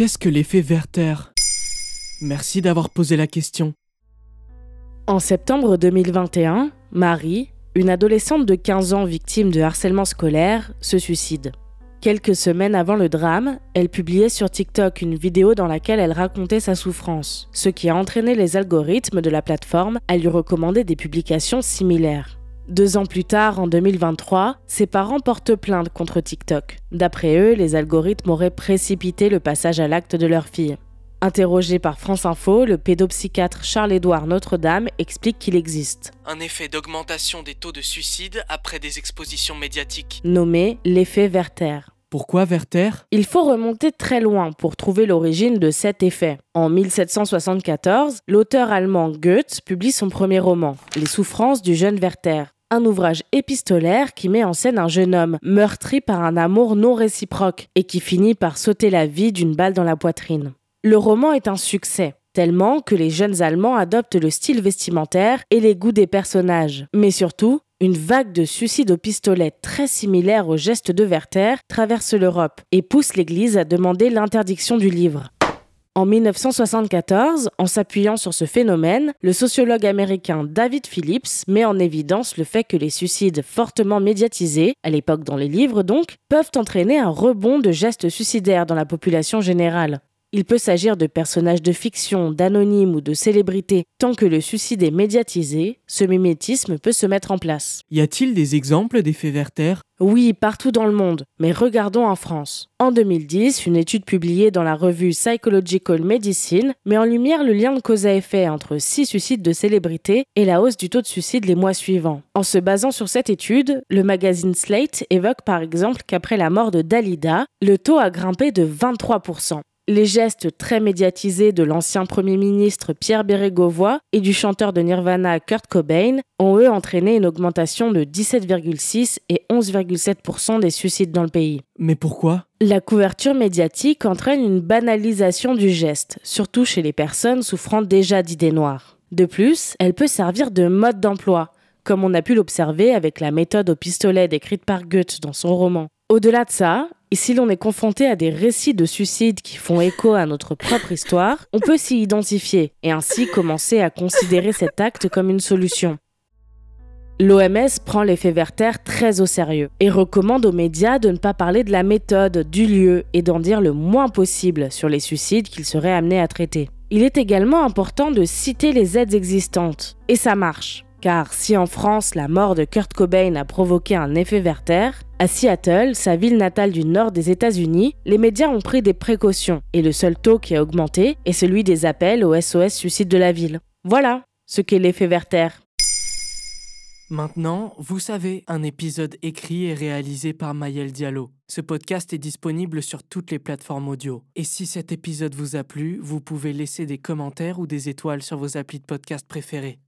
Qu'est-ce que l'effet Werther Merci d'avoir posé la question. En septembre 2021, Marie, une adolescente de 15 ans victime de harcèlement scolaire, se suicide. Quelques semaines avant le drame, elle publiait sur TikTok une vidéo dans laquelle elle racontait sa souffrance, ce qui a entraîné les algorithmes de la plateforme à lui recommander des publications similaires. Deux ans plus tard, en 2023, ses parents portent plainte contre TikTok. D'après eux, les algorithmes auraient précipité le passage à l'acte de leur fille. Interrogé par France Info, le pédopsychiatre Charles-Édouard Notre-Dame explique qu'il existe. Un effet d'augmentation des taux de suicide après des expositions médiatiques. Nommé l'effet Werther. Pourquoi Werther? Il faut remonter très loin pour trouver l'origine de cet effet. En 1774, l'auteur allemand Goethe publie son premier roman, Les souffrances du jeune Werther un ouvrage épistolaire qui met en scène un jeune homme meurtri par un amour non réciproque et qui finit par sauter la vie d'une balle dans la poitrine. Le roman est un succès, tellement que les jeunes Allemands adoptent le style vestimentaire et les goûts des personnages. Mais surtout, une vague de suicides au pistolet très similaire au geste de Werther traverse l'Europe et pousse l'Église à demander l'interdiction du livre. En 1974, en s'appuyant sur ce phénomène, le sociologue américain David Phillips met en évidence le fait que les suicides fortement médiatisés, à l'époque dans les livres donc, peuvent entraîner un rebond de gestes suicidaires dans la population générale. Il peut s'agir de personnages de fiction, d'anonymes ou de célébrités. Tant que le suicide est médiatisé, ce mimétisme peut se mettre en place. Y a-t-il des exemples d'effets Werther Oui, partout dans le monde, mais regardons en France. En 2010, une étude publiée dans la revue Psychological Medicine met en lumière le lien de cause à effet entre six suicides de célébrités et la hausse du taux de suicide les mois suivants. En se basant sur cette étude, le magazine Slate évoque par exemple qu'après la mort de Dalida, le taux a grimpé de 23%. Les gestes très médiatisés de l'ancien Premier ministre Pierre Bérégovoy et du chanteur de Nirvana Kurt Cobain ont eux entraîné une augmentation de 17,6 et 11,7% des suicides dans le pays. Mais pourquoi? La couverture médiatique entraîne une banalisation du geste, surtout chez les personnes souffrant déjà d'idées noires. De plus, elle peut servir de mode d'emploi, comme on a pu l'observer avec la méthode au pistolet décrite par Goethe dans son roman. Au-delà de ça, et si l'on est confronté à des récits de suicides qui font écho à notre propre histoire, on peut s'y identifier et ainsi commencer à considérer cet acte comme une solution. L'OMS prend l'effet Werther très au sérieux et recommande aux médias de ne pas parler de la méthode, du lieu et d'en dire le moins possible sur les suicides qu'ils seraient amenés à traiter. Il est également important de citer les aides existantes. Et ça marche. Car si en France la mort de Kurt Cobain a provoqué un effet Werther, à Seattle, sa ville natale du nord des États-Unis, les médias ont pris des précautions et le seul taux qui a augmenté est celui des appels au SOS suicide de la ville. Voilà ce qu'est l'effet Werther. Maintenant, vous savez, un épisode écrit et réalisé par Mayel Diallo. Ce podcast est disponible sur toutes les plateformes audio. Et si cet épisode vous a plu, vous pouvez laisser des commentaires ou des étoiles sur vos applis de podcast préférés.